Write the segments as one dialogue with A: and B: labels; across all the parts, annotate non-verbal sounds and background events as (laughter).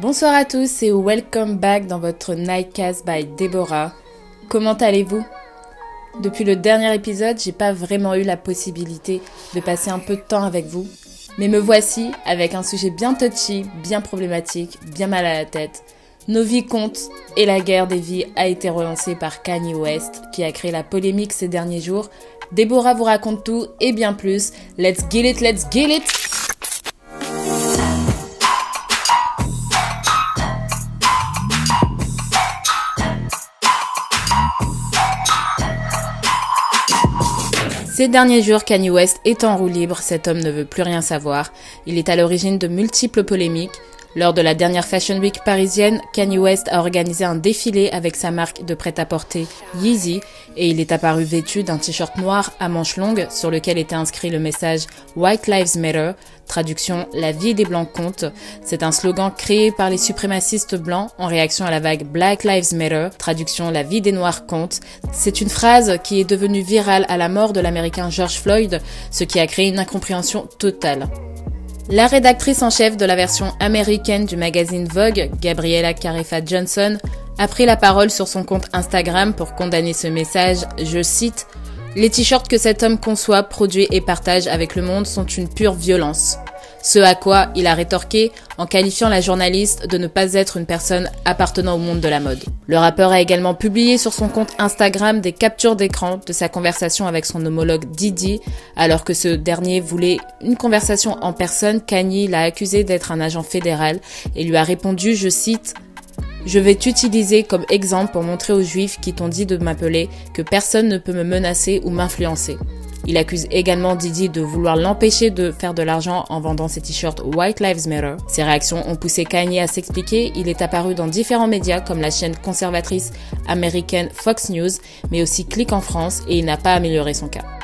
A: Bonsoir à tous et welcome back dans votre Nightcast by Deborah. Comment allez-vous? Depuis le dernier épisode, j'ai pas vraiment eu la possibilité de passer un peu de temps avec vous, mais me voici avec un sujet bien touchy, bien problématique, bien mal à la tête. Nos vies comptent et la guerre des vies a été relancée par Kanye West qui a créé la polémique ces derniers jours. Deborah vous raconte tout et bien plus. Let's get it, let's get it Ces derniers jours, Kanye West est en roue libre, cet homme ne veut plus rien savoir. Il est à l'origine de multiples polémiques. Lors de la dernière Fashion Week parisienne, Kanye West a organisé un défilé avec sa marque de prêt-à-porter Yeezy et il est apparu vêtu d'un t-shirt noir à manches longues sur lequel était inscrit le message White Lives Matter, traduction La vie des blancs compte. C'est un slogan créé par les suprémacistes blancs en réaction à la vague Black Lives Matter, traduction La vie des noirs compte. C'est une phrase qui est devenue virale à la mort de l'américain George Floyd, ce qui a créé une incompréhension totale. La rédactrice en chef de la version américaine du magazine Vogue, Gabriella Carefa Johnson, a pris la parole sur son compte Instagram pour condamner ce message, je cite, Les t-shirts que cet homme conçoit, produit et partage avec le monde sont une pure violence. Ce à quoi il a rétorqué en qualifiant la journaliste de ne pas être une personne appartenant au monde de la mode. Le rappeur a également publié sur son compte Instagram des captures d'écran de sa conversation avec son homologue Didi, alors que ce dernier voulait une conversation en personne, Kanye l'a accusé d'être un agent fédéral et lui a répondu, je cite, je vais t'utiliser comme exemple pour montrer aux juifs qui t'ont dit de m'appeler que personne ne peut me menacer ou m'influencer. Il accuse également Didi de vouloir l'empêcher de faire de l'argent en vendant ses t-shirts White Lives Matter. Ses réactions ont poussé Kanye à s'expliquer. Il est apparu dans différents médias comme la chaîne conservatrice américaine Fox News, mais aussi Click en France et il n'a pas amélioré son cas.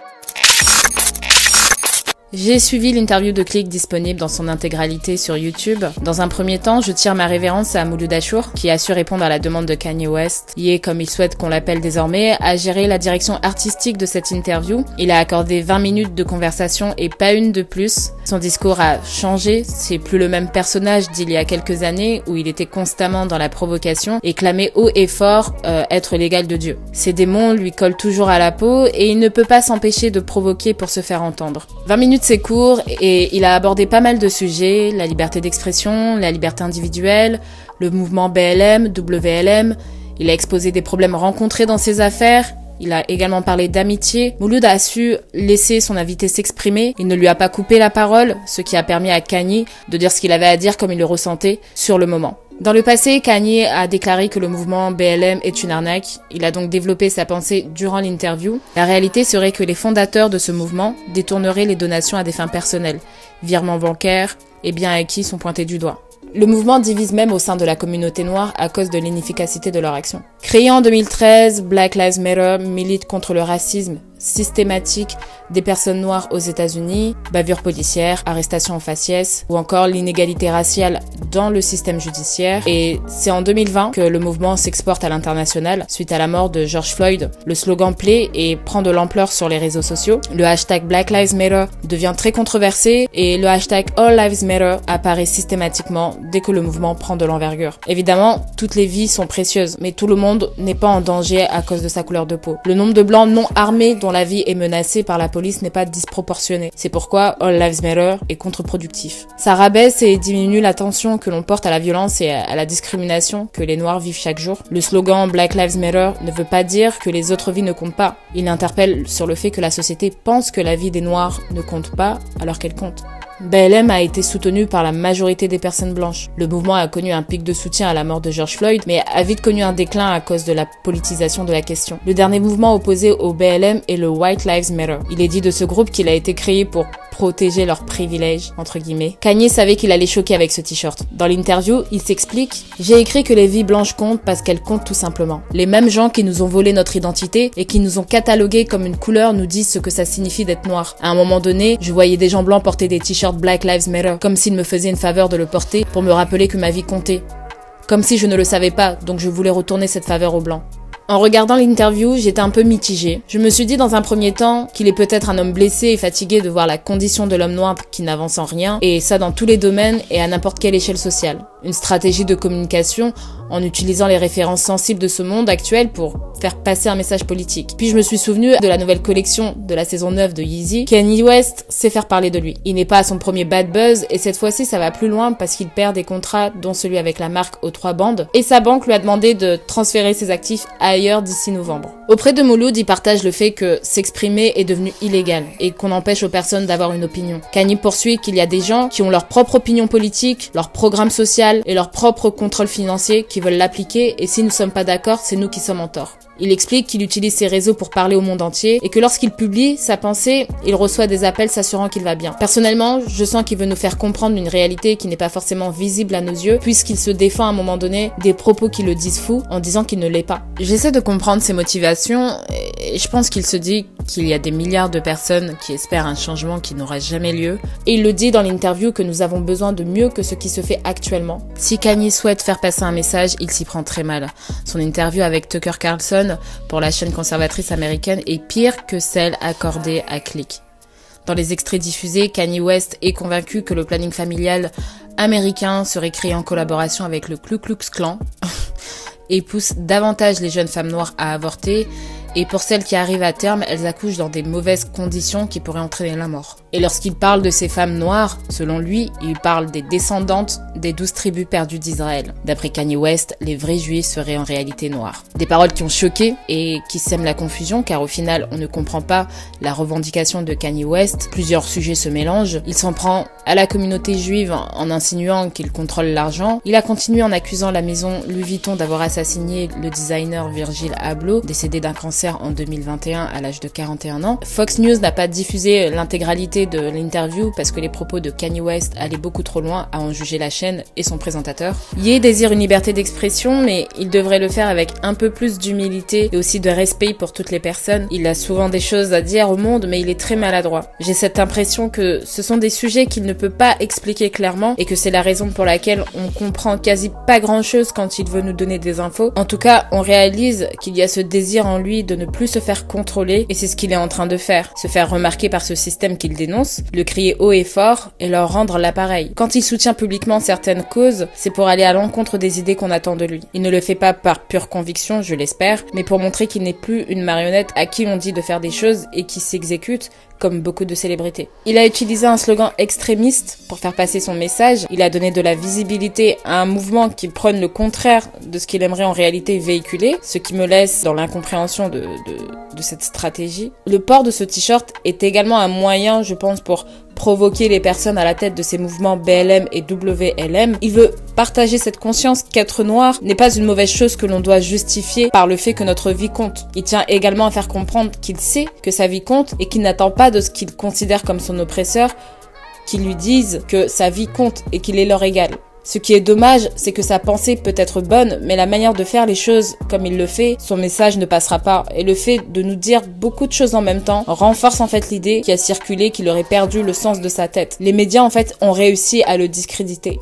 A: J'ai suivi l'interview de Click disponible dans son intégralité sur YouTube. Dans un premier temps, je tire ma révérence à Mouloud Achour, qui a su répondre à la demande de Kanye West. Est, comme il souhaite qu'on l'appelle désormais, à gérer la direction artistique de cette interview. Il a accordé 20 minutes de conversation et pas une de plus. Son discours a changé, c'est plus le même personnage d'il y a quelques années où il était constamment dans la provocation et clamait haut et fort euh, être l'égal de Dieu. Ses démons lui collent toujours à la peau et il ne peut pas s'empêcher de provoquer pour se faire entendre. 20 minutes c'est court et il a abordé pas mal de sujets, la liberté d'expression, la liberté individuelle, le mouvement BLM, WLM. Il a exposé des problèmes rencontrés dans ses affaires. Il a également parlé d'amitié. Mouloud a su laisser son invité s'exprimer. Il ne lui a pas coupé la parole, ce qui a permis à Kanye de dire ce qu'il avait à dire comme il le ressentait sur le moment. Dans le passé, Kanye a déclaré que le mouvement BLM est une arnaque. Il a donc développé sa pensée durant l'interview. La réalité serait que les fondateurs de ce mouvement détourneraient les donations à des fins personnelles. Virements bancaires et biens acquis sont pointés du doigt. Le mouvement divise même au sein de la communauté noire à cause de l'inefficacité de leur action. Créé en 2013, Black Lives Matter milite contre le racisme systématique des personnes noires aux États-Unis, bavures policières, arrestations en faciès ou encore l'inégalité raciale dans le système judiciaire. Et c'est en 2020 que le mouvement s'exporte à l'international suite à la mort de George Floyd. Le slogan plaît et prend de l'ampleur sur les réseaux sociaux. Le hashtag Black Lives Matter devient très controversé et le hashtag All Lives Matter apparaît systématiquement dès que le mouvement prend de l'envergure. Évidemment, toutes les vies sont précieuses, mais tout le monde n'est pas en danger à cause de sa couleur de peau. Le nombre de blancs non armés dont la vie est menacée par la police n'est pas disproportionné. C'est pourquoi All Lives Matter est contre-productif. Ça rabaisse et diminue l'attention que l'on porte à la violence et à la discrimination que les Noirs vivent chaque jour. Le slogan Black Lives Matter ne veut pas dire que les autres vies ne comptent pas. Il interpelle sur le fait que la société pense que la vie des Noirs ne compte pas alors qu'elle compte. BLM a été soutenu par la majorité des personnes blanches. Le mouvement a connu un pic de soutien à la mort de George Floyd, mais a vite connu un déclin à cause de la politisation de la question. Le dernier mouvement opposé au BLM est le White Lives Matter. Il est dit de ce groupe qu'il a été créé pour protéger leurs privilèges, entre guillemets. Kanye savait qu'il allait choquer avec ce t-shirt. Dans l'interview, il s'explique J'ai écrit que les vies blanches comptent parce qu'elles comptent tout simplement. Les mêmes gens qui nous ont volé notre identité et qui nous ont catalogué comme une couleur nous disent ce que ça signifie d'être noir. À un moment donné, je voyais des gens blancs porter des t-shirts Black Lives Matter, comme s'ils me faisaient une faveur de le porter pour me rappeler que ma vie comptait. Comme si je ne le savais pas, donc je voulais retourner cette faveur aux blancs. En regardant l'interview, j'étais un peu mitigée. Je me suis dit dans un premier temps qu'il est peut-être un homme blessé et fatigué de voir la condition de l'homme noir qui n'avance en rien, et ça dans tous les domaines et à n'importe quelle échelle sociale. une stratégie de communication en utilisant les références sensibles de ce monde actuel pour faire passer un message politique. Puis je me suis souvenu de la nouvelle collection de la saison 9 de Yeezy. Kanye West sait faire parler de lui. Il n'est pas à son premier bad buzz et cette fois-ci ça va plus loin parce qu'il perd des contrats dont celui avec la marque aux trois bandes et sa banque lui a demandé de transférer ses actifs ailleurs d'ici novembre. Auprès de Mouloud, il partage le fait que s'exprimer est devenu illégal et qu'on empêche aux personnes d'avoir une opinion. Kanye poursuit qu'il y a des gens qui ont leur propre opinion politique, leur programme social et leur propre contrôle financier qui veulent l'appliquer et si nous sommes pas d'accord, c'est nous qui sommes en tort. Il explique qu'il utilise ses réseaux pour parler au monde entier et que lorsqu'il publie sa pensée, il reçoit des appels s'assurant qu'il va bien. Personnellement, je sens qu'il veut nous faire comprendre une réalité qui n'est pas forcément visible à nos yeux puisqu'il se défend à un moment donné des propos qui le disent fou en disant qu'il ne l'est pas. J'essaie de comprendre ses motivations et je pense qu'il se dit qu'il y a des milliards de personnes qui espèrent un changement qui n'aura jamais lieu et il le dit dans l'interview que nous avons besoin de mieux que ce qui se fait actuellement. Si Kanye souhaite faire passer un message, il s'y prend très mal. Son interview avec Tucker Carlson pour la chaîne conservatrice américaine est pire que celle accordée à Click. Dans les extraits diffusés, Kanye West est convaincu que le planning familial américain serait créé en collaboration avec le Ku Klux Klan (laughs) et pousse davantage les jeunes femmes noires à avorter et pour celles qui arrivent à terme, elles accouchent dans des mauvaises conditions qui pourraient entraîner la mort. Et lorsqu'il parle de ces femmes noires, selon lui, il parle des descendantes des douze tribus perdues d'Israël. D'après Kanye West, les vrais juifs seraient en réalité noirs. Des paroles qui ont choqué et qui sèment la confusion car au final, on ne comprend pas la revendication de Kanye West. Plusieurs sujets se mélangent. Il s'en prend à la communauté juive en insinuant qu'il contrôle l'argent. Il a continué en accusant la maison Louis Vuitton d'avoir assassiné le designer Virgil Abloh, décédé d'un cancer en 2021 à l'âge de 41 ans. Fox News n'a pas diffusé l'intégralité de l'interview parce que les propos de Kanye West allaient beaucoup trop loin à en juger la chaîne et son présentateur. Ye désire une liberté d'expression, mais il devrait le faire avec un peu plus d'humilité et aussi de respect pour toutes les personnes. Il a souvent des choses à dire au monde, mais il est très maladroit. J'ai cette impression que ce sont des sujets qu'il ne peut pas expliquer clairement et que c'est la raison pour laquelle on comprend quasi pas grand chose quand il veut nous donner des infos. En tout cas, on réalise qu'il y a ce désir en lui de ne plus se faire contrôler et c'est ce qu'il est en train de faire, se faire remarquer par ce système qu'il le crier haut et fort et leur rendre l'appareil. Quand il soutient publiquement certaines causes, c'est pour aller à l'encontre des idées qu'on attend de lui. Il ne le fait pas par pure conviction, je l'espère, mais pour montrer qu'il n'est plus une marionnette à qui on dit de faire des choses et qui s'exécute beaucoup de célébrités. Il a utilisé un slogan extrémiste pour faire passer son message. Il a donné de la visibilité à un mouvement qui prône le contraire de ce qu'il aimerait en réalité véhiculer, ce qui me laisse dans l'incompréhension de, de, de cette stratégie. Le port de ce t-shirt est également un moyen, je pense, pour provoquer les personnes à la tête de ces mouvements BLM et WLM. Il veut partager cette conscience qu'être noir n'est pas une mauvaise chose que l'on doit justifier par le fait que notre vie compte. Il tient également à faire comprendre qu'il sait que sa vie compte et qu'il n'attend pas de ce qu'il considère comme son oppresseur qu'il lui dise que sa vie compte et qu'il est leur égal. Ce qui est dommage, c'est que sa pensée peut être bonne, mais la manière de faire les choses comme il le fait, son message ne passera pas. Et le fait de nous dire beaucoup de choses en même temps renforce en fait l'idée qui a circulé qu'il aurait perdu le sens de sa tête. Les médias en fait ont réussi à le discréditer.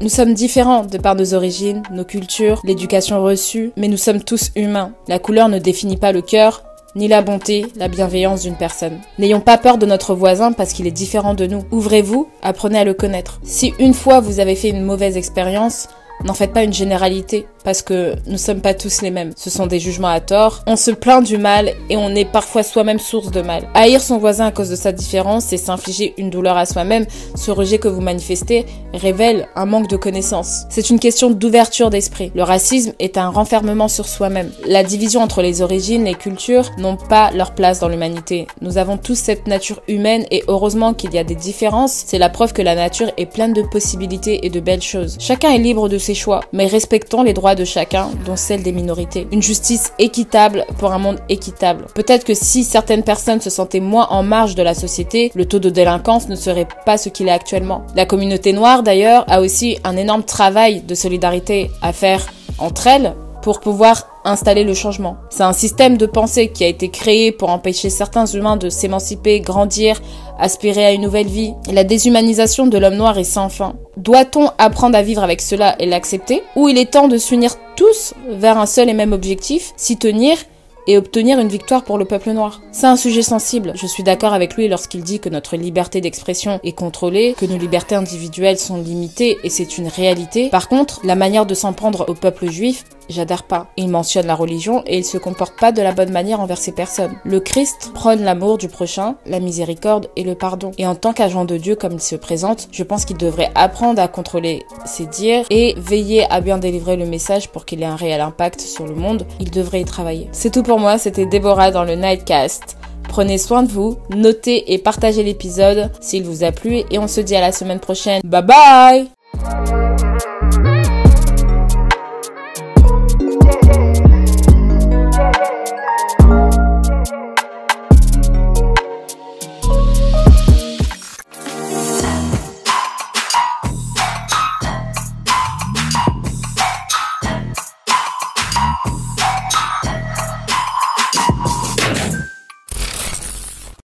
A: Nous sommes différents de par nos origines, nos cultures, l'éducation reçue, mais nous sommes tous humains. La couleur ne définit pas le cœur, ni la bonté, la bienveillance d'une personne. N'ayons pas peur de notre voisin parce qu'il est différent de nous. Ouvrez-vous, apprenez à le connaître. Si une fois vous avez fait une mauvaise expérience, n'en faites pas une généralité parce que nous sommes pas tous les mêmes. Ce sont des jugements à tort. On se plaint du mal et on est parfois soi-même source de mal. Haïr son voisin à cause de sa différence, c'est s'infliger une douleur à soi-même. Ce rejet que vous manifestez révèle un manque de connaissance. C'est une question d'ouverture d'esprit. Le racisme est un renfermement sur soi-même. La division entre les origines, les cultures n'ont pas leur place dans l'humanité. Nous avons tous cette nature humaine et heureusement qu'il y a des différences. C'est la preuve que la nature est pleine de possibilités et de belles choses. Chacun est libre de ses choix, mais respectons les de chacun, dont celle des minorités. Une justice équitable pour un monde équitable. Peut-être que si certaines personnes se sentaient moins en marge de la société, le taux de délinquance ne serait pas ce qu'il est actuellement. La communauté noire, d'ailleurs, a aussi un énorme travail de solidarité à faire entre elles pour pouvoir installer le changement. C'est un système de pensée qui a été créé pour empêcher certains humains de s'émanciper, grandir, aspirer à une nouvelle vie. la déshumanisation de l'homme noir est sans fin. Doit-on apprendre à vivre avec cela et l'accepter? Ou il est temps de s'unir tous vers un seul et même objectif, s'y tenir et obtenir une victoire pour le peuple noir? C'est un sujet sensible. Je suis d'accord avec lui lorsqu'il dit que notre liberté d'expression est contrôlée, que nos libertés individuelles sont limitées et c'est une réalité. Par contre, la manière de s'en prendre au peuple juif, j'adhère pas. Il mentionne la religion et il se comporte pas de la bonne manière envers ces personnes. Le Christ prône l'amour du prochain, la miséricorde et le pardon. Et en tant qu'agent de Dieu comme il se présente, je pense qu'il devrait apprendre à contrôler ses dires et veiller à bien délivrer le message pour qu'il ait un réel impact sur le monde. Il devrait y travailler. C'est tout pour moi, c'était Déborah dans le Nightcast. Prenez soin de vous, notez et partagez l'épisode s'il vous a plu et on se dit à la semaine prochaine. Bye bye